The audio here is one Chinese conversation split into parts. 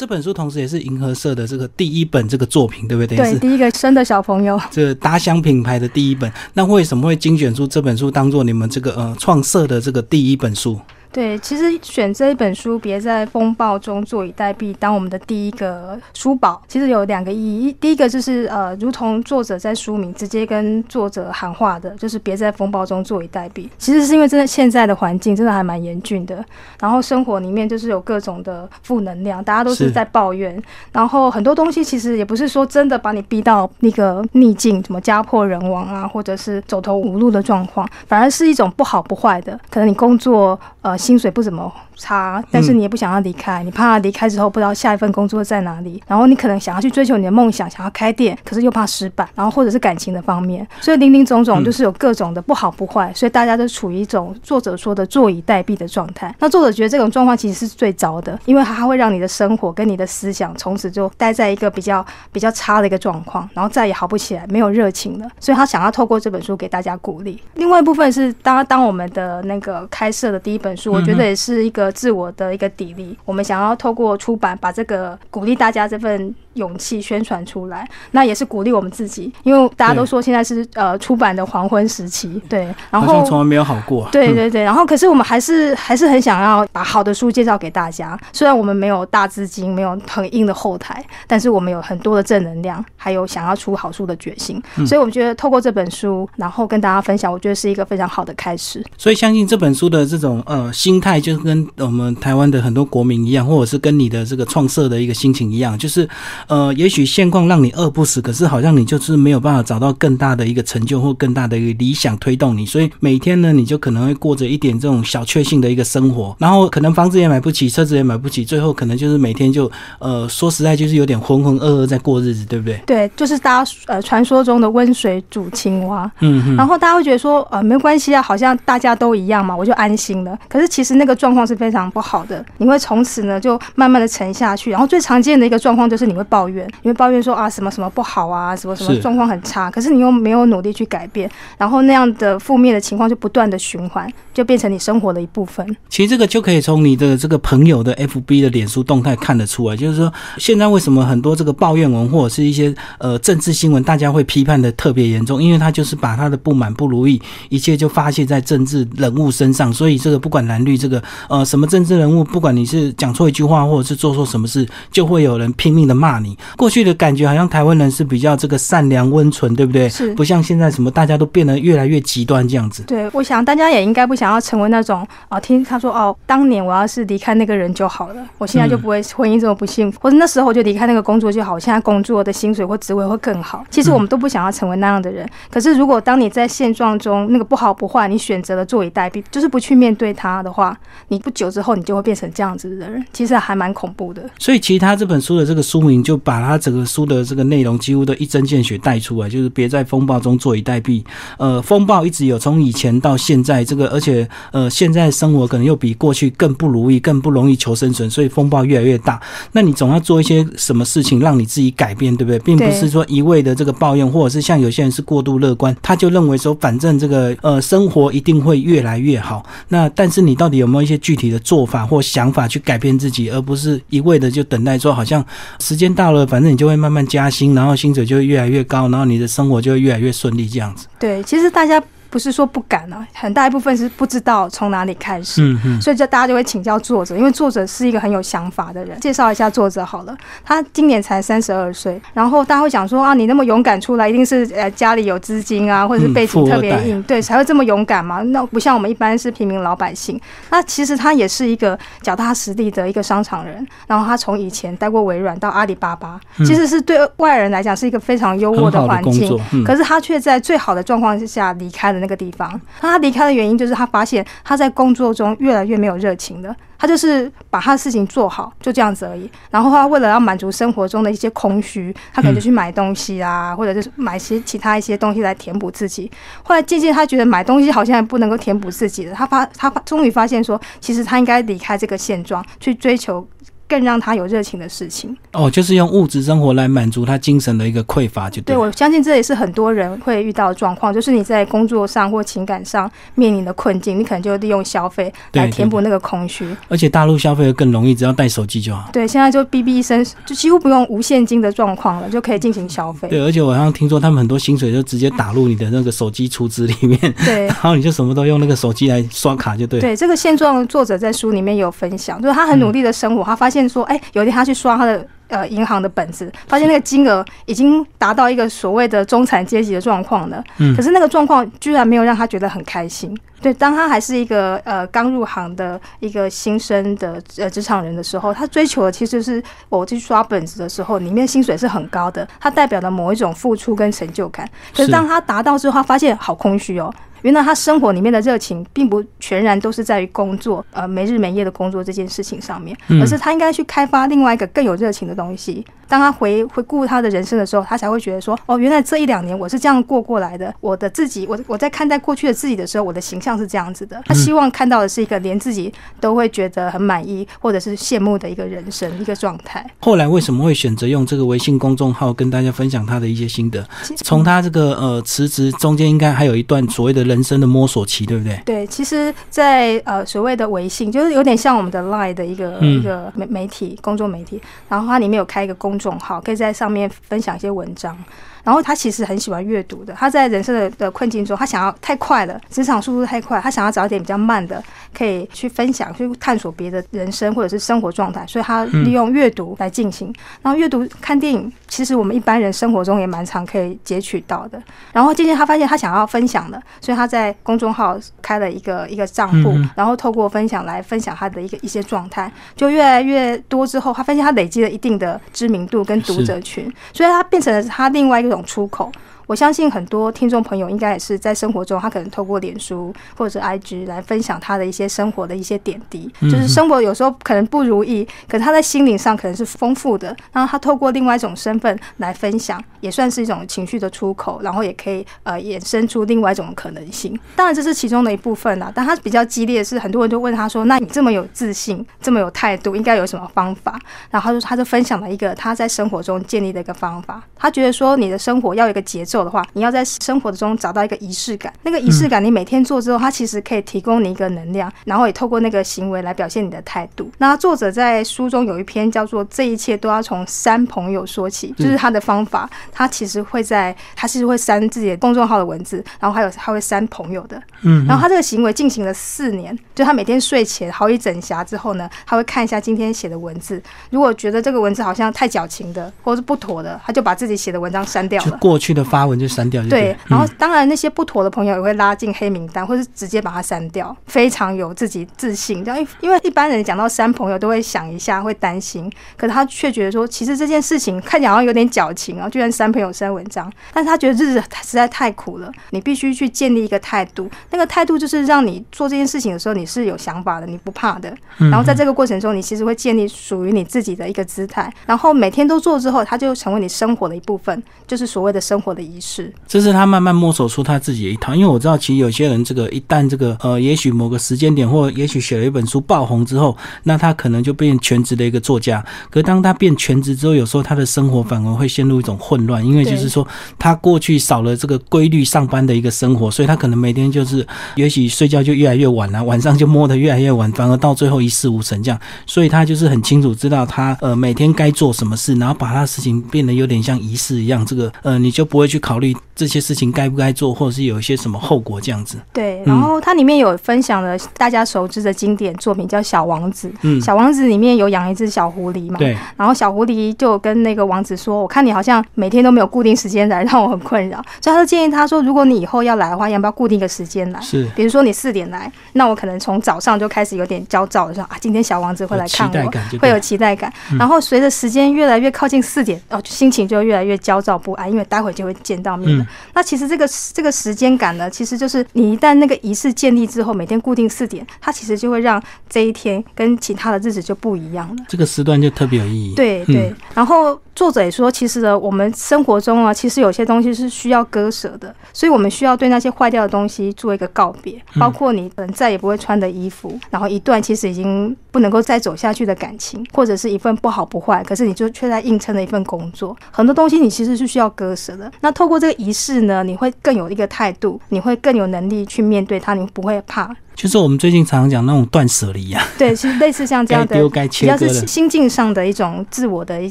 这本书同时也是银河社的这个第一本这个作品，对不对？对，第一个生的小朋友，这达香品牌的第一本。那为什么会精选出这本书当做你们这个呃创社的这个第一本书？对，其实选这一本书，别在风暴中坐以待毙，当我们的第一个书宝，其实有两个意义。第一个就是呃，如同作者在书名直接跟作者喊话的，就是别在风暴中坐以待毙。其实是因为真的现在的环境真的还蛮严峻的，然后生活里面就是有各种的负能量，大家都是在抱怨，然后很多东西其实也不是说真的把你逼到那个逆境，什么家破人亡啊，或者是走投无路的状况，反而是一种不好不坏的，可能你工作呃。薪水不怎么。差，但是你也不想要离开，你怕离开之后不知道下一份工作在哪里，然后你可能想要去追求你的梦想，想要开店，可是又怕失败，然后或者是感情的方面，所以林林总总就是有各种的不好不坏，所以大家都处于一种作者说的坐以待毙的状态。那作者觉得这种状况其实是最糟的，因为它会让你的生活跟你的思想从此就待在一个比较比较差的一个状况，然后再也好不起来，没有热情了。所以他想要透过这本书给大家鼓励。另外一部分是当当我们的那个开设的第一本书，我觉得也是一个自我的一个。砥砺，我们想要透过出版，把这个鼓励大家这份。勇气宣传出来，那也是鼓励我们自己，因为大家都说现在是呃出版的黄昏时期，对，然后从来没有好过，对对对，然后可是我们还是还是很想要把好的书介绍给大家，虽然我们没有大资金，没有很硬的后台，但是我们有很多的正能量，还有想要出好书的决心，所以我们觉得透过这本书，然后跟大家分享，我觉得是一个非常好的开始。所以相信这本书的这种呃心态，就是跟我们台湾的很多国民一样，或者是跟你的这个创设的一个心情一样，就是。呃，也许现况让你饿不死，可是好像你就是没有办法找到更大的一个成就或更大的一个理想推动你，所以每天呢，你就可能会过着一点这种小确幸的一个生活，然后可能房子也买不起，车子也买不起，最后可能就是每天就呃，说实在就是有点浑浑噩噩在过日子，对不对？对，就是大家呃传说中的温水煮青蛙，嗯，然后大家会觉得说呃没关系啊，好像大家都一样嘛，我就安心了。可是其实那个状况是非常不好的，你会从此呢就慢慢的沉下去，然后最常见的一个状况就是你会抱怨，因为抱怨说啊什么什么不好啊，什么什么状况很差，可是你又没有努力去改变，然后那样的负面的情况就不断的循环，就变成你生活的一部分。其实这个就可以从你的这个朋友的 FB 的脸书动态看得出来，就是说现在为什么很多这个抱怨文或者是一些呃政治新闻，大家会批判的特别严重，因为他就是把他的不满不如意一切就发泄在政治人物身上，所以这个不管蓝绿，这个呃什么政治人物，不管你是讲错一句话或者是做错什么事，就会有人拼命的骂你。过去的感觉好像台湾人是比较这个善良温存，对不对？是，不像现在什么大家都变得越来越极端这样子。对，我想大家也应该不想要成为那种啊，听他说哦，当年我要是离开那个人就好了，我现在就不会婚姻这么不幸福，或者那时候我就离开那个工作就好，我现在工作的薪水或职位会更好。其实我们都不想要成为那样的人。可是如果当你在现状中那个不好不坏，你选择了坐以待毙，就是不去面对他的话，你不久之后你就会变成这样子的人，其实还蛮恐怖的。所以其实他这本书的这个书名就就把他整个书的。这个内容几乎都一针见血带出来，就是别在风暴中坐以待毙。呃，风暴一直有，从以前到现在，这个而且呃，现在生活可能又比过去更不如意，更不容易求生存，所以风暴越来越大。那你总要做一些什么事情让你自己改变，对不对？并不是说一味的这个抱怨，或者是像有些人是过度乐观，他就认为说反正这个呃生活一定会越来越好。那但是你到底有没有一些具体的做法或想法去改变自己，而不是一味的就等待说好像时间到了，反正你就会慢慢加。薪，然后薪水就会越来越高，然后你的生活就会越来越顺利，这样子。对，其实大家。不是说不敢啊，很大一部分是不知道从哪里开始，嗯嗯，所以就大家就会请教作者，因为作者是一个很有想法的人。介绍一下作者好了，他今年才三十二岁，然后大家会想说啊，你那么勇敢出来，一定是呃家里有资金啊，或者是背景特别硬，对，才会这么勇敢嘛。那不像我们一般是平民老百姓。那其实他也是一个脚踏实地的一个商场人，然后他从以前待过微软到阿里巴巴，其实是对外人来讲是一个非常优渥的环境，可是他却在最好的状况之下离开了。那个地方，那他离开的原因就是他发现他在工作中越来越没有热情了。他就是把他的事情做好，就这样子而已。然后他为了要满足生活中的一些空虚，他可能就去买东西啊，或者就是买些其他一些东西来填补自己。后来渐渐他觉得买东西好像不能够填补自己的，他发他终于发现说，其实他应该离开这个现状，去追求。更让他有热情的事情。哦，就是用物质生活来满足他精神的一个匮乏，就对我相信这也是很多人会遇到的状况，就是你在工作上或情感上面临的困境，你可能就利用消费来填补那个空虚。而且大陆消费更容易，只要带手机就好。对，现在就哔哔一声，就几乎不用无现金的状况了，就可以进行消费。对，而且我好像听说他们很多薪水就直接打入你的那个手机储值里面，对，然后你就什么都用那个手机来刷卡就对。对，这个现状作者在书里面有分享，就是他很努力的生活，他发现说，哎，有一天他去刷他的。呃，银行的本子发现那个金额已经达到一个所谓的中产阶级的状况了，嗯，可是那个状况居然没有让他觉得很开心。对，当他还是一个呃刚入行的一个新生的呃职场人的时候，他追求的其实是我去刷本子的时候，里面薪水是很高的，它代表了某一种付出跟成就感。可是当他达到之后，他发现好空虚哦。原来他生活里面的热情，并不全然都是在于工作，呃，没日没夜的工作这件事情上面，而是他应该去开发另外一个更有热情的东西。当他回回顾他的人生的时候，他才会觉得说，哦，原来这一两年我是这样过过来的。我的自己，我我在看待过去的自己的时候，我的形象是这样子的。他希望看到的是一个连自己都会觉得很满意，或者是羡慕的一个人生一个状态。后来为什么会选择用这个微信公众号跟大家分享他的一些心得？从他这个呃辞职中间，应该还有一段所谓的人生的摸索期，对不对？对，其实，在呃所谓的微信，就是有点像我们的 Line 的一个一个媒媒体公众媒体，然后它里面有开一个公众号，可以在上面分享一些文章。然后他其实很喜欢阅读的。他在人生的的困境中，他想要太快了，职场速度太快，他想要找一点比较慢的，可以去分享、去探索别的人生或者是生活状态。所以他利用阅读来进行。然后阅读、看电影，其实我们一般人生活中也蛮常可以截取到的。然后渐渐他发现他想要分享的，所以他在公众号开了一个一个账户，然后透过分享来分享他的一个一些状态，就越来越多。之后他发现他累积了一定的知名度跟读者群，所以他变成了他另外一种出口。我相信很多听众朋友应该也是在生活中，他可能透过脸书或者是 IG 来分享他的一些生活的一些点滴。就是生活有时候可能不如意，可他在心灵上可能是丰富的。然后他透过另外一种身份来分享，也算是一种情绪的出口，然后也可以呃衍生出另外一种可能性。当然这是其中的一部分啦。但他比较激烈的是，很多人就问他说：“那你这么有自信，这么有态度，应该有什么方法？”然后他就他就分享了一个他在生活中建立的一个方法。他觉得说，你的生活要有一个节奏。的话，你要在生活中找到一个仪式感。那个仪式感，你每天做之后，它其实可以提供你一个能量，然后也透过那个行为来表现你的态度。那作者在书中有一篇叫做《这一切都要从删朋友说起》，就是他的方法。他其实会在，他其实会删自己的公众号的文字，然后还有他会删朋友的。嗯，然后他这个行为进行了四年，就他每天睡前好一整霞之后呢，他会看一下今天写的文字。如果觉得这个文字好像太矫情的，或者是不妥的，他就把自己写的文章删掉了。过去的发。文就删掉，对。然后当然那些不妥的朋友也会拉进黑名单，或是直接把它删掉。非常有自己自信，这样因为一般人讲到删朋友都会想一下，会担心。可是他却觉得说，其实这件事情看起来好像有点矫情啊，居然删朋友删文章。但是他觉得日子实在太苦了，你必须去建立一个态度。那个态度就是让你做这件事情的时候，你是有想法的，你不怕的。然后在这个过程中，你其实会建立属于你自己的一个姿态。然后每天都做之后，它就成为你生活的一部分，就是所谓的生活的仪。是，这是他慢慢摸索出他自己的一套。因为我知道，其实有些人这个一旦这个呃，也许某个时间点，或也许写了一本书爆红之后，那他可能就变全职的一个作家。可当他变全职之后，有时候他的生活反而会陷入一种混乱，因为就是说他过去少了这个规律上班的一个生活，所以他可能每天就是也许睡觉就越来越晚了，晚上就摸得越来越晚，反而到最后一事无成这样。所以他就是很清楚知道他呃每天该做什么事，然后把他的事情变得有点像仪式一样。这个呃你就不会去考。虑这些事情该不该做，或者是有一些什么后果这样子。对，然后它里面有分享了大家熟知的经典作品，叫《小王子》。嗯，《小王子》里面有养一只小狐狸嘛？对。然后小狐狸就跟那个王子说：“我看你好像每天都没有固定时间来，让我很困扰。”所以他就建议他说：“如果你以后要来的话，要不要固定一个时间来？是，比如说你四点来，那我可能从早上就开始有点焦躁的说啊，今天小王子会来看我，会有期待感。然后随着时间越来越靠近四点，哦，心情就越来越焦躁不安，因为待会就会见到面了。那其实这个这个时间感呢，其实就是你一旦那个仪式建立之后，每天固定四点，它其实就会让这一天跟其他的日子就不一样了。这个时段就特别有意义。对对，然后作者也说，其实呢，我们生活中啊，其实有些东西是需要割舍的，所以我们需要对那些坏掉的东西做一个告别，包括你可能再也不会穿的衣服，然后一段其实已经不能够再走下去的感情，或者是一份不好不坏，可是你就却在硬撑的一份工作，很多东西你其实是需要割舍的。那透过这个仪式呢，你会更有一个态度，你会更有能力去面对它，你不会怕。就是我们最近常常讲那种断舍离呀，对，其实类似像这样的，该丢该切割的，是心境上的一种自我的一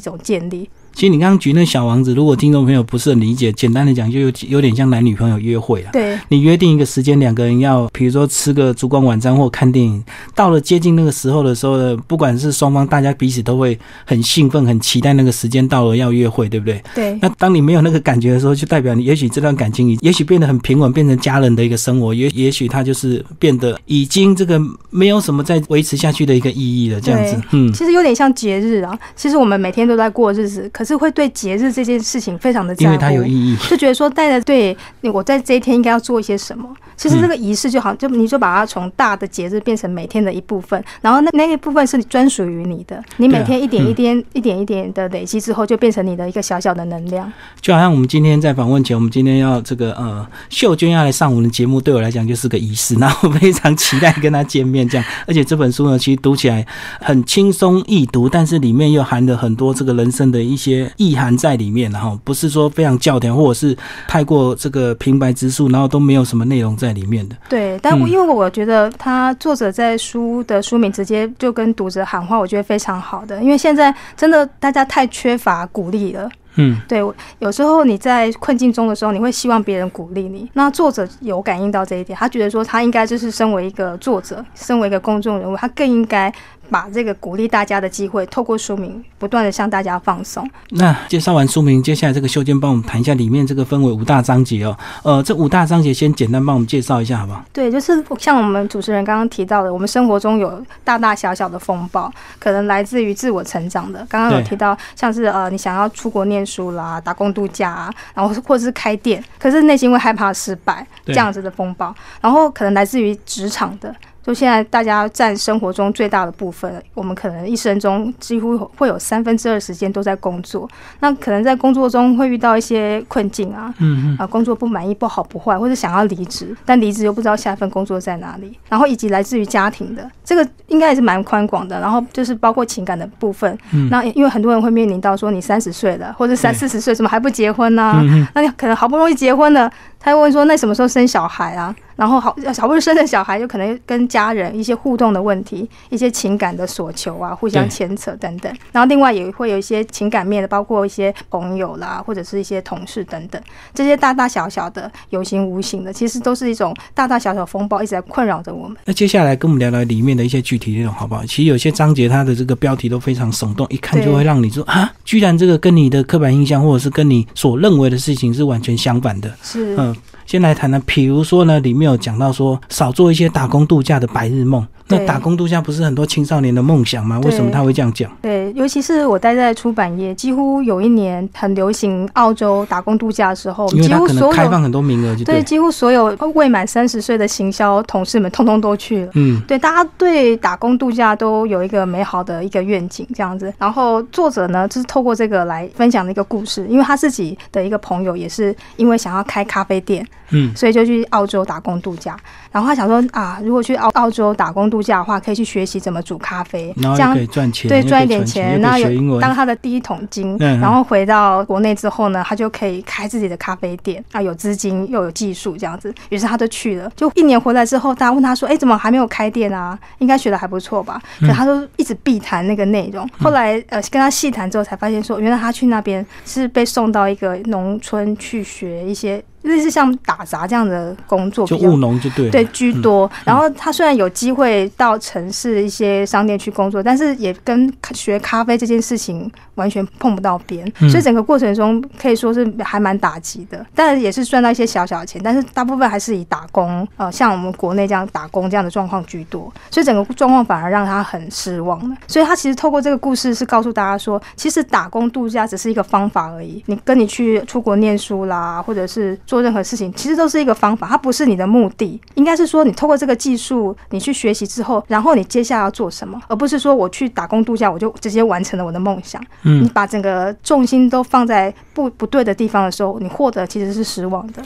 种建立。其实你刚刚举那小王子，如果听众朋友不是很理解，简单的讲，就有有点像男女朋友约会了。对，你约定一个时间，两个人要，比如说吃个烛光晚餐或看电影。到了接近那个时候的时候呢，不管是双方，大家彼此都会很兴奋、很期待那个时间到了要约会，对不对？对。那当你没有那个感觉的时候，就代表你也许这段感情，也许变得很平稳，变成家人的一个生活，也也许他就是变得已经这个没有什么再维持下去的一个意义了。这样子，嗯，其实有点像节日啊。其实我们每天都在过日子，可是会对节日。这件事情非常的在乎，因为它有意义，就觉得说带着对，我在这一天应该要做一些什么。其实这个仪式就好，就你就把它从大的节日变成每天的一部分，然后那那一部分是专属于你的。你每天一点一点、一点一点的累积之后，就变成你的一个小小的能量。就好像我们今天在访问前，我们今天要这个呃秀娟要来上我们的节目，对我来讲就是个仪式，然后非常期待跟她见面。这样，而且这本书呢，其实读起来很轻松易读，但是里面又含了很多这个人生的一些意涵在。里面，然后不是说非常教条，或者是太过这个平白直述，然后都没有什么内容在里面的。对，但因为我觉得他作者在书的书名直接就跟读者喊话，我觉得非常好的。因为现在真的大家太缺乏鼓励了。嗯，对，有时候你在困境中的时候，你会希望别人鼓励你。那作者有感应到这一点，他觉得说他应该就是身为一个作者，身为一个公众人物，他更应该。把这个鼓励大家的机会，透过书名不断的向大家放松。那介绍完书名，接下来这个秀娟帮我们谈一下里面这个分为五大章节哦。呃，这五大章节先简单帮我们介绍一下，好不好？对，就是像我们主持人刚刚提到的，我们生活中有大大小小的风暴，可能来自于自我成长的。刚刚有提到，像是呃，你想要出国念书啦，打工度假啊，然后或者是开店，可是内心会害怕失败这样子的风暴。然后可能来自于职场的。就现在，大家占生活中最大的部分。我们可能一生中几乎会有三分之二时间都在工作。那可能在工作中会遇到一些困境啊，嗯嗯啊，工作不满意、不好不坏，或者想要离职，但离职又不知道下一份工作在哪里。然后以及来自于家庭的，这个应该也是蛮宽广的。然后就是包括情感的部分。那因为很多人会面临到说，你三十岁了，或者三四十岁，怎么还不结婚呢？那你可能好不容易结婚了。他又问说：“那什么时候生小孩啊？”然后好好不容易生的小孩，就可能跟家人一些互动的问题，一些情感的所求啊，互相牵扯等等。然后另外也会有一些情感面的，包括一些朋友啦，或者是一些同事等等。这些大大小小的、有形无形的，其实都是一种大大小小风暴，一直在困扰着我们。那接下来跟我们聊聊里面的一些具体内容，好不好？其实有些章节它的这个标题都非常耸动，一看就会让你说啊，居然这个跟你的刻板印象，或者是跟你所认为的事情是完全相反的。是，嗯。先来谈谈，比如说呢，里面有讲到说少做一些打工度假的白日梦。那打工度假不是很多青少年的梦想吗？为什么他会这样讲？对，尤其是我待在出版业，几乎有一年很流行澳洲打工度假的时候，因为他可能开放很多名额，就对，几乎所有未满三十岁的行销同事们通通都去了。嗯，对，大家对打工度假都有一个美好的一个愿景，这样子。然后作者呢，就是透过这个来分享的一个故事，因为他自己的一个朋友也是因为想要开咖啡店，嗯，所以就去澳洲打工度假。然后他想说啊，如果去澳澳洲打工度假的话，可以去学习怎么煮咖啡，这样可以赚钱，对，赚一点钱，然后有当他的第一桶金。然后回到国内之后呢，他就可以开自己的咖啡店啊，有资金又有技术这样子。于是他就去了。就一年回来之后，大家问他说：“哎，怎么还没有开店啊？应该学的还不错吧？”可他都一直避谈那个内容。后来呃跟他细谈之后，才发现说，原来他去那边是被送到一个农村去学一些。类似像打杂这样的工作，就务农就对，对居多。然后他虽然有机会到城市一些商店去工作，但是也跟学咖啡这件事情完全碰不到边，所以整个过程中可以说是还蛮打击的。但是也是赚到一些小小的钱，但是大部分还是以打工，呃，像我们国内这样打工这样的状况居多。所以整个状况反而让他很失望了。所以他其实透过这个故事是告诉大家说，其实打工度假只是一个方法而已。你跟你去出国念书啦，或者是做任何事情，其实都是一个方法，它不是你的目的。应该是说，你透过这个技术，你去学习之后，然后你接下来要做什么，而不是说我去打工度假，我就直接完成了我的梦想。嗯你把整个重心都放在不不对的地方的时候，你获得其实是失望的。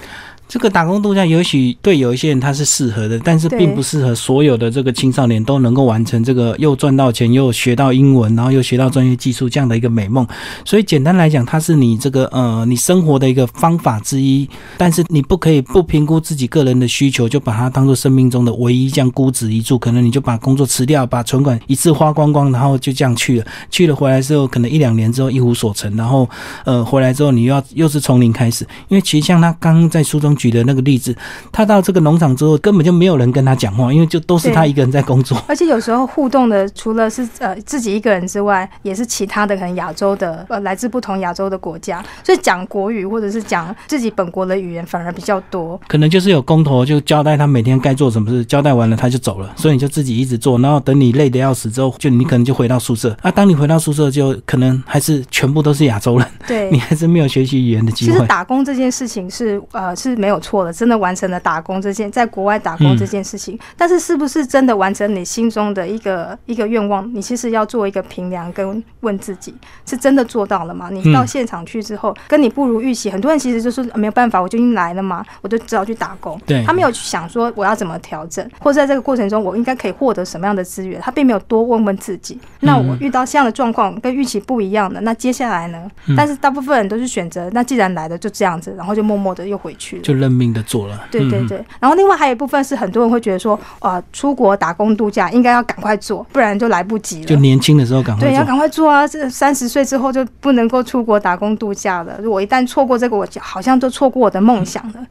这个打工度假也许对有一些人他是适合的，但是并不适合所有的这个青少年都能够完成这个又赚到钱又学到英文，然后又学到专业技术这样的一个美梦。所以简单来讲，它是你这个呃你生活的一个方法之一，但是你不可以不评估自己个人的需求，就把它当做生命中的唯一这样孤注一注。可能你就把工作辞掉，把存款一次花光光，然后就这样去了。去了回来之后，可能一两年之后一无所成，然后呃回来之后你又要又是从零开始。因为其实像他刚刚在书中举的那个例子，他到这个农场之后根本就没有人跟他讲话，因为就都是他一个人在工作。而且有时候互动的，除了是呃自己一个人之外，也是其他的可能亚洲的呃来自不同亚洲的国家，所以讲国语或者是讲自己本国的语言反而比较多。可能就是有工头就交代他每天该做什么事，交代完了他就走了，所以你就自己一直做，然后等你累得要死之后，就你可能就回到宿舍。啊，当你回到宿舍，就可能还是全部都是亚洲人，对 你，还是没有学习语言的机会。其实打工这件事情是呃是没有错的，真的完成了打工这件在国外打工这件事情，但是是不是真的完成你心中的一个一个愿望？你其实要做一个评量跟问自己，是真的做到了吗？你到现场去之后，跟你不如预期，很多人其实就是呃没有办法，我就已经来了嘛，我就只好去打工。对他没有去想说我要怎么调整，或者在这个过程中我应该可以获得什么样的资源，他并没有多问问自己。那我遇到这样的状况跟预期不一样的，那接下来呢？但是大部分人都是选择，那既然来了就这样子，然后就默默的又回去了。就认命的做了。嗯对对对，然后另外还有一部分是很多人会觉得说，啊，出国打工度假应该要赶快做，不然就来不及了就。年轻的时候赶快对，要。赶快做啊！这三十岁之后就不能够出国打工度假了。如果一旦错过这个，我就好像就错过我的梦想了。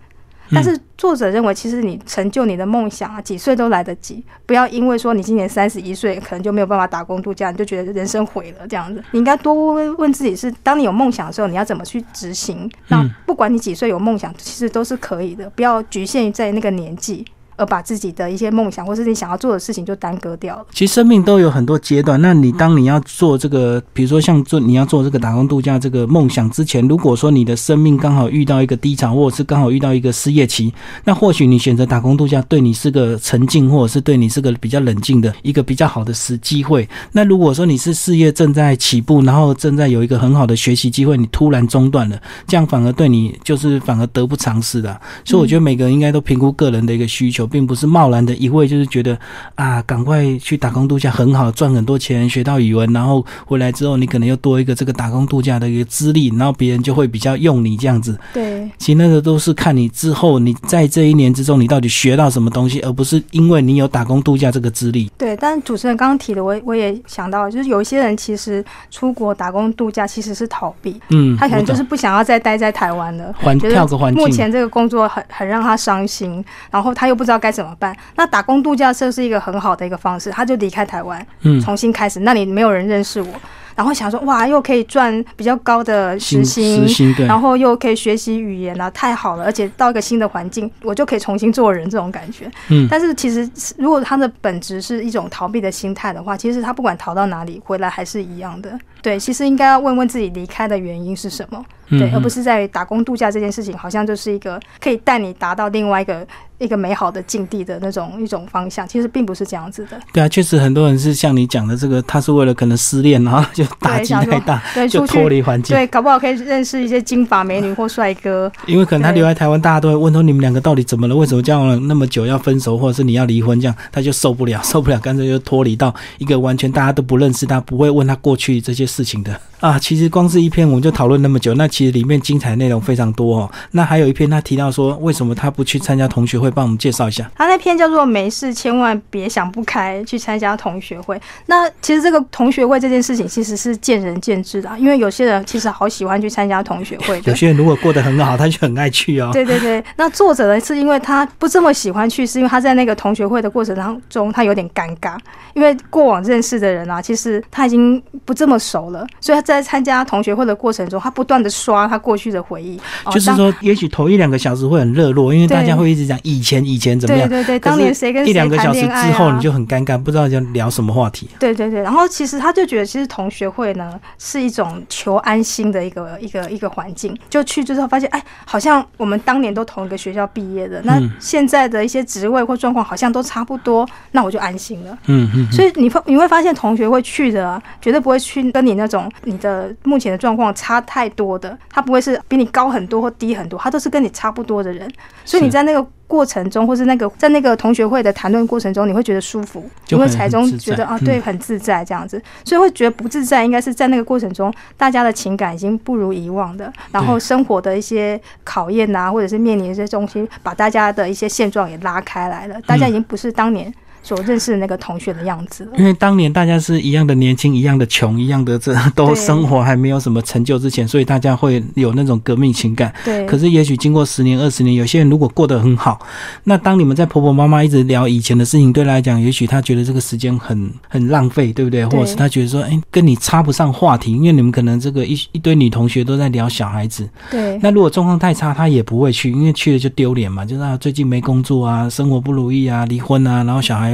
但是作者认为，其实你成就你的梦想啊，几岁都来得及。不要因为说你今年三十一岁，可能就没有办法打工度假，你就觉得人生毁了这样子。你应该多问问自己是，当你有梦想的时候，你要怎么去执行？那不管你几岁有梦想，其实都是可以的，不要局限于在那个年纪。而把自己的一些梦想或是你想要做的事情就耽搁掉了。其实生命都有很多阶段。那你当你要做这个，比如说像做你要做这个打工度假这个梦想之前，如果说你的生命刚好遇到一个低潮，或者是刚好遇到一个失业期，那或许你选择打工度假对你是个沉静，或者是对你是个比较冷静的一个比较好的时机会。那如果说你是事业正在起步，然后正在有一个很好的学习机会，你突然中断了，这样反而对你就是反而得不偿失的、所以我觉得每个人应该都评估个人的一个需求，并不是贸然的一味就是觉得啊，赶快去打工度假很好，赚很多钱，学到语文，然后回来之后你可能又多一个这个打工度假的一个资历，然后别人就会比较用你这样子。对，其实那个都是看你之后你在这一年之中你到底学到什么东西，而不是因为你有打工度假这个资历。对，但主持人刚刚提的，我我也想到，就是有一些人其实出国打工度假其实是逃避，嗯，他可能就是不想要再待在台湾了，环跳个环境，目前这个工作很很让他伤心，然后他又不知道该怎么办。那打工度假社是一个很好的一个方式，他就离开台湾，嗯，重新开始。那里没有人认识我，然后想说哇，又可以赚比较高的时薪时，薪对，然后又可以学习语言啊，太好了！而且到一个新的环境，我就可以重新做人，这种感觉。嗯但是其实如果他的本质是一种逃避的心态的话，其实他不管逃到哪里，回来还是一样的。对，其实应该要问问自己离开的原因是什么，对，嗯而不是在于打工度假这件事情，好像就是一个可以带你达到另外一个一个美好的境地的那种一种方向，其实并不是这样子的。对啊，确实很多人是像你讲的这个，他是为了可能失恋，然后就打击太大，对，就脱离环境。对，搞不好可以认识一些金发美女或帅哥。因为可能他留在台湾，大家都会问说你们两个到底怎么了？为什么交往了那么久要分手，或者是你要离婚？这样他就受不了，受不了，干脆就脱离到一个完全大家都不认识他，不会问他过去这些事情的。啊。其实光是一篇我们就讨论那么久，那其实里面精彩内容非常多哦。那还有一篇他提到说，为什么他不去参加同学会？帮我们介绍一下。他那篇叫做“没事，千万别想不开，去参加同学会”。那其实这个同学会这件事情其实是见仁见智的啊，因为有些人其实好喜欢去参加同学会的有。些人如果过得很好，他就很爱去哦。对对对，那作者呢是因为他不这么喜欢去，是因为他在那个同学会的过程当中，他有点尴尬，因为过往认识的人啊，其实他已经不这么熟了，所以他在在参加同学会的过程中，他不断的刷他过去的回忆，就是说，也许头一两个小时会很热络，因为大家会一直讲以前以前怎么样，对对对，当年谁跟谁一两个小时之后你就很尴尬，不知道要聊什么话题。对对对，然后其实他就觉得，其实同学会呢是一种求安心的一个一个一个环境，就去之后发现，哎，好像我们当年都同一个学校毕业的，那现在的一些职位或状况好像都差不多，那我就安心了。嗯嗯，所以你会你会发现，同学会去的绝对不会去跟你那种你的目前的状况差太多的，他不会是比你高很多或低很多，他都是跟你差不多的人。所以你在那个过程中，或是那个在那个同学会的谈论过程中，你会觉得舒服，你会才中觉得啊，对，很自在这样子。所以会觉得不自在，应该是在那个过程中，大家的情感已经不如以往的，然后生活的一些考验啊，或者是面临一些东西，把大家的一些现状也拉开来了，大家已经不是当年。所认识的那个同学的样子，因为当年大家是一样的年轻，一样的穷，一样的这 都生活还没有什么成就之前，所以大家会有那种革命情感。对。可是也许经过十年、二十年，有些人如果过得很好，那当你们在婆婆妈妈一直聊以前的事情，对来讲，也许他觉得这个时间很很浪费，对不对？或者是他觉得说，哎，跟你插不上话题，因为你们可能这个一一堆女同学都在聊小孩子。对。那如果状况太差，他也不会去，因为去了就丢脸嘛，就是啊，最近没工作啊，生活不如意啊，离婚啊，然后小孩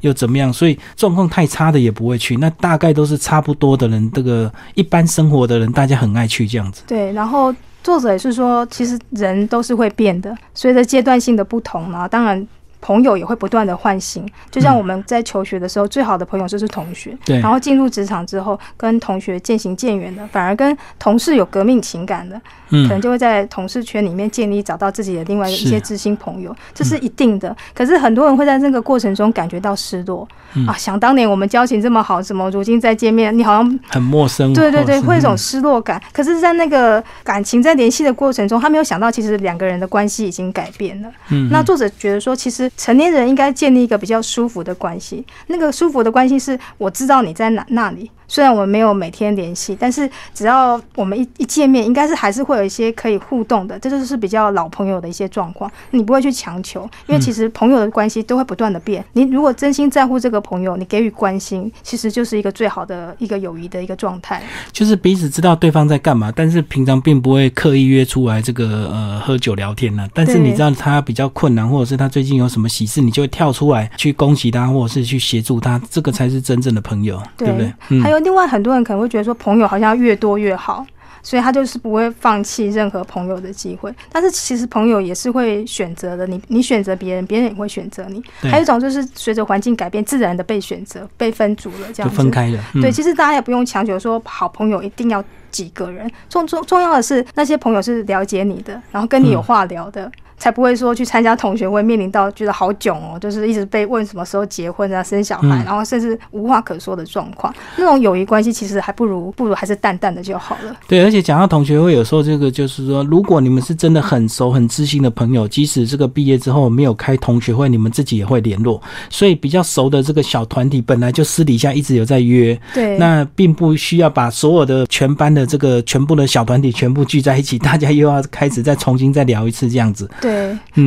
又怎。么样？所以状况太差的也不会去，那大概都是差不多的人。这个一般生活的人，大家很爱去这样子。对，然后作者也是说，其实人都是会变的，随着阶段性的不同呢，当然。朋友也会不断的换新，就像我们在求学的时候，最好的朋友就是同学。对。然后进入职场之后，跟同学渐行渐远的，反而跟同事有革命情感的，可能就会在同事圈里面建立找到自己的另外一些知心朋友，这是一定的。可是很多人会在这个过程中感觉到失落啊！想当年我们交情这么好，怎么如今再见面，你好像很陌生。对对对，会一种失落感。可是，在那个感情在联系的过程中，他没有想到，其实两个人的关系已经改变了。嗯。那作者觉得说，其实。成年人应该建立一个比较舒服的关系，那个舒服的关系是我知道你在哪那里。虽然我们没有每天联系，但是只要我们一一见面，应该是还是会有一些可以互动的，这就是比较老朋友的一些状况。你不会去强求，因为其实朋友的关系都会不断的变。你如果真心在乎这个朋友，你给予关心，其实就是一个最好的一个友谊的一个状态。就是彼此知道对方在干嘛，但是平常并不会刻意约出来这个呃喝酒聊天呢。但是你知道他比较困难，或者是他最近有什么喜事，你就会跳出来去恭喜他，或者是去协助他，这个才是真正的朋友，对不对？还有。另外，很多人可能会觉得说，朋友好像越多越好，所以他就是不会放弃任何朋友的机会。但是其实朋友也是会选择的，你你选择别人，别人也会选择你。还有一种就是随着环境改变，自然的被选择、被分组了，这样就分开了。对，其实大家也不用强求说好朋友一定要几个人，重重重要的是那些朋友是了解你的，然后跟你有话聊的。才不会说去参加同学会，面临到觉得好囧哦，就是一直被问什么时候结婚啊、生小孩，然后甚至无话可说的状况。那种友谊关系其实还不如不如还是淡淡的就好了。对，而且讲到同学会，有时候这个就是说，如果你们是真的很熟、很知心的朋友，即使这个毕业之后没有开同学会，你们自己也会联络。所以比较熟的这个小团体，本来就私底下一直有在约。对。那并不需要把所有的全班的这个全部的小团体全部聚在一起，大家又要开始再重新再聊一次这样子。对，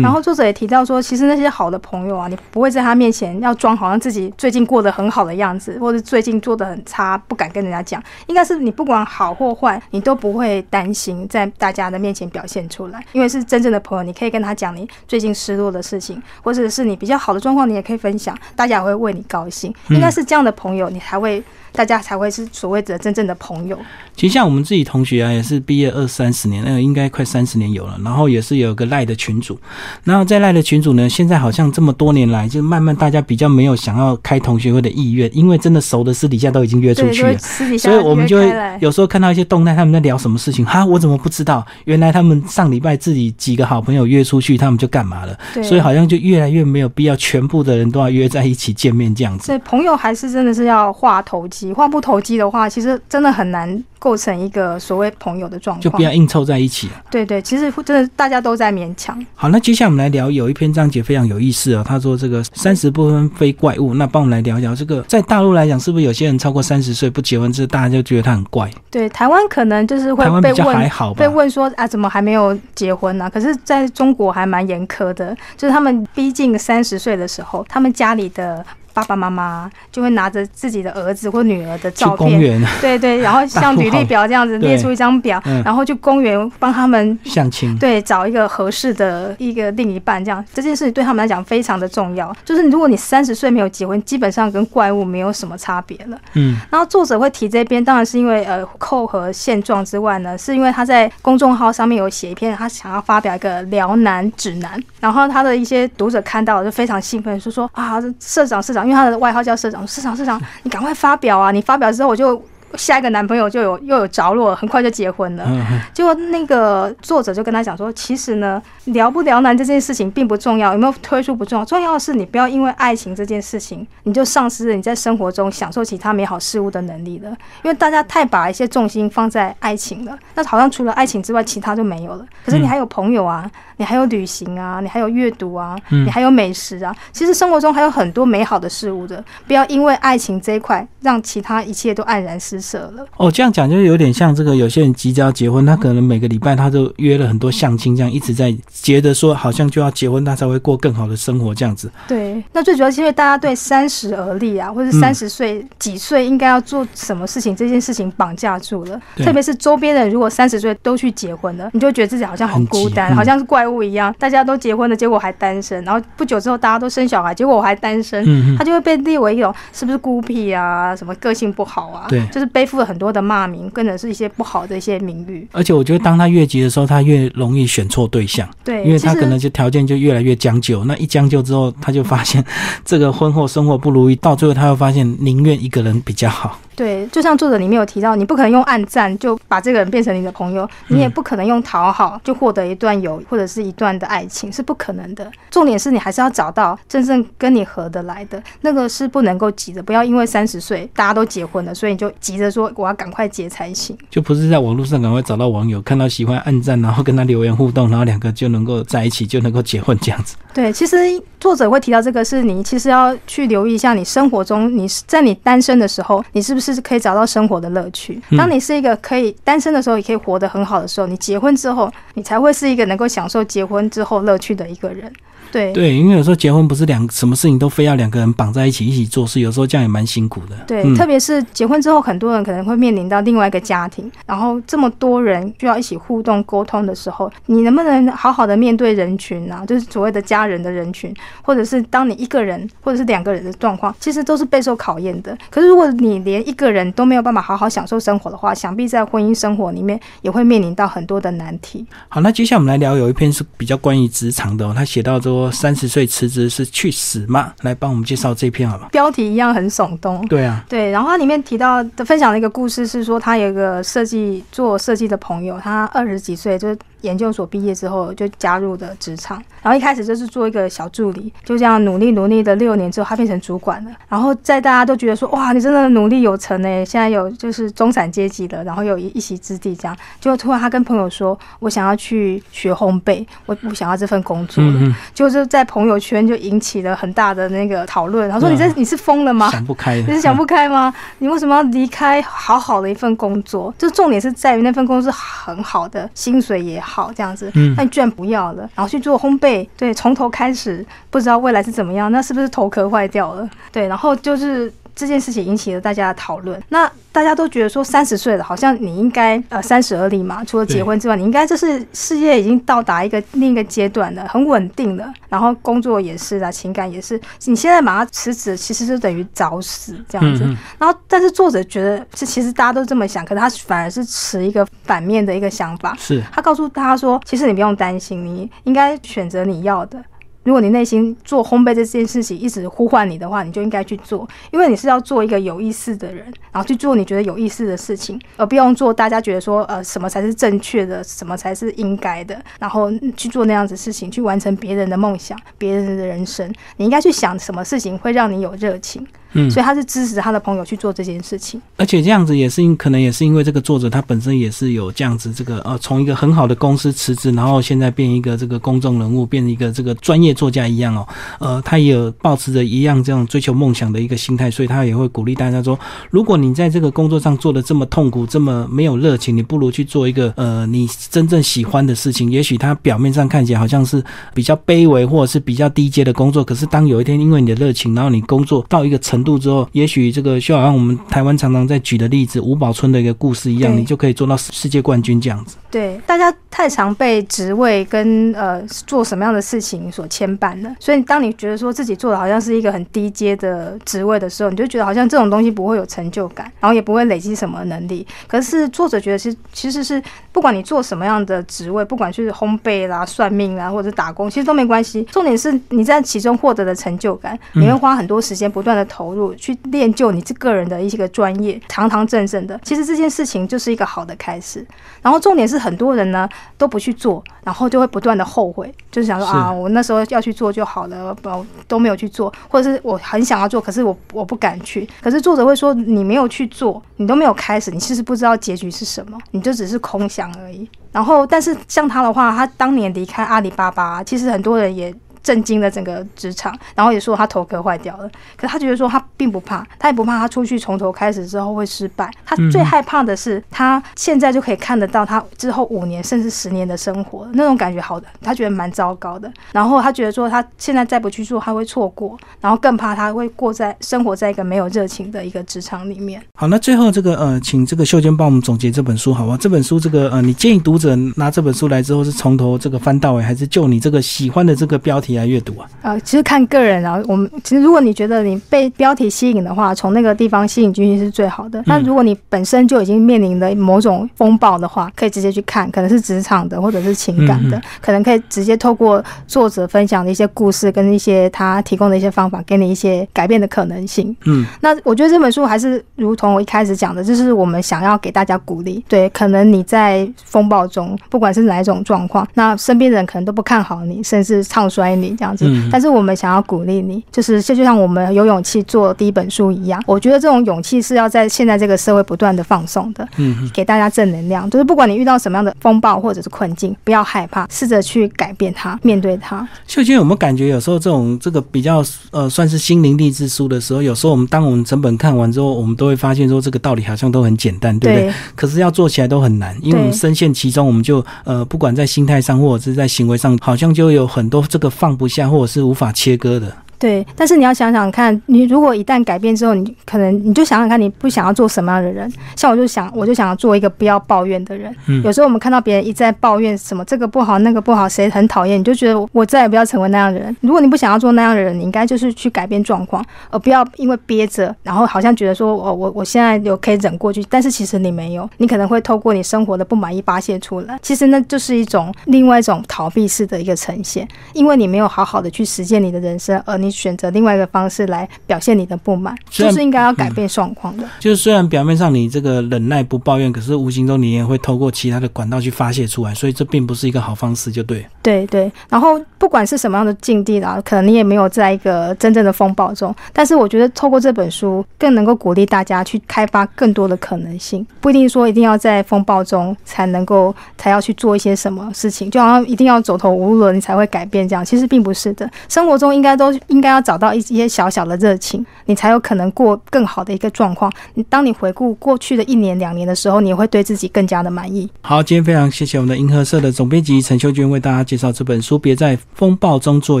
然后作者也提到说，其实那些好的朋友啊，你不会在他面前要装好像自己最近过得很好的样子，或者最近做的很差，不敢跟人家讲。应该是你不管好或坏，你都不会担心在大家的面前表现出来，因为是真正的朋友，你可以跟他讲你最近失落的事情，或者是你比较好的状况，你也可以分享，大家也会为你高兴。应该是这样的朋友，你才会。大家才会是所谓的真正的朋友。其实像我们自己同学啊，也是毕业二三十年，那个应该快三十年有了。然后也是有个赖的群主，然后在赖的群主呢，现在好像这么多年来，就慢慢大家比较没有想要开同学会的意愿，因为真的熟的私底下都已经约出去了，私底下所以我们就会有时候看到一些动态，他们在聊什么事情，哈，我怎么不知道？原来他们上礼拜自己几个好朋友约出去，他们就干嘛了？所以好像就越来越没有必要，全部的人都要约在一起见面这样子。所以朋友还是真的是要话投机，话不投机的话，其实真的很难。构成一个所谓朋友的状况，就不要硬凑在一起。对对，其实真的大家都在勉强。好，那接下来我们来聊有一篇章节非常有意思啊。他说这个三十不分非怪物，那帮我们来聊一聊这个，在大陆来讲，是不是有些人超过三十岁不结婚，这大家就觉得他很怪？对，台湾可能就是会被问，被问说啊，怎么还没有结婚呢？可是在中国还蛮严苛的，就是他们逼近三十岁的时候，他们家里的。爸爸妈妈就会拿着自己的儿子或女儿的照片，对对，然后像履历表这样子列出一张表，嗯然后去公园帮他们相亲，对找一个合适的一个另一半，这样这件事对他们来讲非常的重要。就是如果你三十岁没有结婚，基本上跟怪物没有什么差别了。嗯，然后作者会提这边，当然是因为呃扣和现状之外呢，是因为他在公众号上面有写一篇，他想要发表一个辽南指南，然后他的一些读者看到了就非常兴奋，就说啊社长社长，因为他的外号叫社长，社长社长，你赶快发表啊！你发表之后我就。下一个男朋友就有又有着落，很快就结婚了。结果那个作者就跟他讲说，其实呢，聊不聊男这件事情并不重要，有没有推出不重要，重要的是你不要因为爱情这件事情，你就丧失了你在生活中享受其他美好事物的能力了。因为大家太把一些重心放在爱情了，那好像除了爱情之外，其他就没有了。可是你还有朋友啊，你还有旅行啊，你还有阅读啊，嗯你还有美食啊，其实生活中还有很多美好的事物的。不要因为爱情这一块，让其他一切都黯然失色了。哦，这样讲就有点像这个，有些人即将要结婚，他可能每个礼拜他都约了很多相亲，这样一直在觉得说好像就要结婚，他才会过更好的生活这样子。对，那最主要是因为大家对三十而立啊，或者嗯三十岁、几岁应该要做什么事情这件事情绑架住了。特别是周边的人如果三十岁都去结婚了，你就觉得自己好像很孤单，嗯好像是怪物一样。大家都结婚了，结果还单身，然后不久之后大家都生小孩，结果我还单身。嗯嗯，他就会被列为一种是不是孤僻啊，什么个性不好啊，对就是背负了很多的骂名，跟着是一些不好的一些名誉。而且我觉得当他越急的时候，他越容易选错对象，对，因为他可能就条件就越来越将就。那一将就之后，他就发现这个婚后生活不如意，到最后他又发现宁愿一个人比较好。对，就像作者里面有提到，你不可能用暗赞就把这个人变成你的朋友，你也不可能用讨好就获得一段友或者是一段的爱情，是不可能的。重点是你还是要找到真正跟你合得来的，那个是不能够急的。不要因为三十岁大家都结婚了，所以你就急着说我要赶快结才行。就不是在网络上赶快找到网友，看到喜欢暗赞，然后跟他留言互动，然后两个就能够在一起，就能够结婚这样子。对，其实作者会提到这个，是你其实要去留意一下，你生活中，你是在你单身的时候，你是不是可以找到生活的乐趣？嗯当你是一个可以单身的时候，也可以活得很好的时候，你结婚之后，你才会是一个能够享受结婚之后乐趣的一个人。对。对，因为有时候结婚不是两什么事情都非要两个人绑在一起一起做事，有时候这样也蛮辛苦的。对，嗯特别是结婚之后，很多人可能会面临到另外一个家庭，然后这么多人需要一起互动沟通的时候，你能不能好好的面对人群啊？就是所谓的家人的人群，或者是当你一个人或者是两个人的状况，其实都是备受考验的。可是如果你连一个人都没有办法好好享受生活的话，想必在婚姻生活里面也会面临到很多的难题。好，那接下来我们来聊有一篇是比较关于职场的、哦，他写到说三十岁辞职是去死吗？来帮我们介绍这篇好吗？标题一样很耸动。对啊，对，然后它里面提到的分享的一个故事是说，他有一个设计做设计的朋友，他二十几岁就是研究所毕业之后就加入的职场，然后一开始就是做一个小助理，就这样努力努力的六年之后，他变成主管了。然后在大家都觉得说，哇，你真的努力有成呢，现在有就是中产阶级了，然后有一一席之地这样。结果突然他跟朋友说，我想要去学烘焙，我不想要这份工作了。嗯就是在朋友圈就引起了很大的那个讨论。他说：“对啊你这你是疯了吗？想不开，你是想不开吗？你为什么要离开好好的一份工作？就重点是在于那份工作是很好的，薪水也好，这样子。嗯那你居然不要了，然后去做烘焙，对，从头开始，不知道未来是怎么样，那是不是头壳坏掉了？对，然后就是。这件事情引起了大家的讨论。那大家都觉得说，三十岁了，好像你应该呃三十而立嘛，除了结婚之外，你应该就是事业已经到达一个另一个阶段了，很稳定了，然后工作也是啊，情感也是。你现在马上辞职，其实就等于找死这样子。嗯嗯然后，但是作者觉得是其实大家都这么想，可是他反而是持一个反面的一个想法。是他告诉大家说，其实你不用担心，你应该选择你要的。如果你内心做烘焙这件事情一直呼唤你的话，你就应该去做，因为你是要做一个有意思的人，然后去做你觉得有意思的事情，而不用做大家觉得说呃什么才是正确的，什么才是应该的，然后去做那样子事情，去完成别人的梦想、别人的人生。你应该去想什么事情会让你有热情。嗯，所以他是支持他的朋友去做这件事情。而且这样子也是因可能也是因为这个作者他本身也是有这样子这个呃从一个很好的公司辞职，然后现在变一个这个公众人物，变一个这个专业作家一样哦，呃，他也有保持着一样这样追求梦想的一个心态，所以他也会鼓励大家说，如果你在这个工作上做的这么痛苦，这么没有热情，你不如去做一个呃你真正喜欢的事情。也许他表面上看起来好像是比较卑微或者是比较低阶的工作，可是当有一天因为你的热情，然后你工作到一个程度之后，也许这个就好像我们台湾常常在举的例子吴宝春的一个故事一样，你就可以做到世界冠军这样子。对，大家太常被职位跟呃做什么样的事情所牵绊了，所以当你觉得说自己做的好像是一个很低阶的职位的时候，你就觉得好像这种东西不会有成就感，然后也不会累积什么能力。可是作者觉得是其实是不管你做什么样的职位，不管是烘焙啦、算命啦，或者打工，其实都没关系。重点是你在其中获得的成就感，你会花很多时间不断的投入去练就你这个人的一些个专业，堂堂正正的。其实这件事情就是一个好的开始。然后重点是很多人呢都不去做，然后就会不断的后悔，就是想说啊，我那时候要去做就好了，不都没有去做，或者是我很想要做，可是我我不敢去。可是作者会说，你没有去做，你都没有开始，你其实不知道结局是什么，你就只是空想而已。然后，但是像他的话，他当年离开阿里巴巴，其实很多人也。震惊了整个职场，然后也说他头壳坏掉了。可他觉得说他并不怕，他也不怕他出去从头开始之后会失败。他最害怕的是他现在就可以看得到他之后五年甚至十年的生活，那种感觉好的，他觉得蛮糟糕的。然后他觉得说他现在再不去做，他会错过，然后更怕他会过在生活在一个没有热情的一个职场里面。好，那最后这个呃，请这个秀娟帮我们总结这本书，好吗？这本书这个呃，你建议读者拿这本书来之后是从头这个翻到尾，还是就你这个喜欢的这个标题来阅读啊？呃，其实看个人啊，我们其实如果你觉得你被标题吸引的话，从那个地方吸引进去是最好的。那如果你本身就已经面临的某种风暴的话，可以直接去看，可能是职场的或者是情感的，可能可以直接透过作者分享的一些故事跟一些他提供的一些方法，给你一些改变的可能性。嗯，那我觉得这本书还是如同我一开始讲的，就是我们想要给大家鼓励。对，可能你在风暴中，不管是哪一种状况，那身边人可能都不看好你，甚至唱衰你这样子。嗯但是我们想要鼓励你，就是就就像我们有勇气做第一本书一样，我觉得这种勇气是要在现在这个社会不断的放送的，嗯，给大家正能量。就是不管你遇到什么样的风暴或者是困境，不要害怕，试着去改变它，面对它。秀娟有没有感觉有时候这种这个比较呃算是心灵励志书的时候，有时候我们当我们整本看完之后，我们都会发现说这个道理好像都很简单，对不对？对可是要做起来都很难，因为我们深陷其中，我们就呃不管在心态上或者是在行为上，好像就有很多这个放不下或者是无法切割的。对，但是你要想想看，你如果一旦改变之后，你可能你就想想看，你不想要做什么样的人。像我就想，我就想要做一个不要抱怨的人。嗯有时候我们看到别人一再抱怨什么这个不好那个不好，谁很讨厌，你就觉得我我再也不要成为那样的人。如果你不想要做那样的人，你应该就是去改变状况，而不要因为憋着，然后好像觉得说我我我现在有可以忍过去，但是其实你没有，你可能会透过你生活的不满意发泄出来。其实那就是一种另外一种逃避式的一个呈现，因为你没有好好的去实践你的人生，而你选择另外一个方式来表现你的不满，就是应该要改变状况的。就是虽然表面上你这个忍耐不抱怨，可是无形中你也会透过其他的管道去发泄出来，所以这并不是一个好方式，就对。对对，然后不管是什么样的境地啦，可能你也没有在一个真正的风暴中，但是我觉得透过这本书，更能够鼓励大家去开发更多的可能性，不一定说一定要在风暴中才能够才要去做一些什么事情，就好像一定要走投无路了你才会改变这样，其实并不是的，生活中应该都应该要找到一些小小的热情，你才有可能过更好的一个状况。你当你回顾过去的一年两年的时候，你会对自己更加的满意。好，今天非常谢谢我们的银河社的总编辑陈秀娟为大家介绍这本书《别在风暴中坐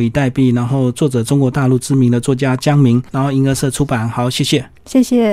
以待毙》，然后作者中国大陆知名的作家江明，然后银河社出版。好，谢谢。谢谢。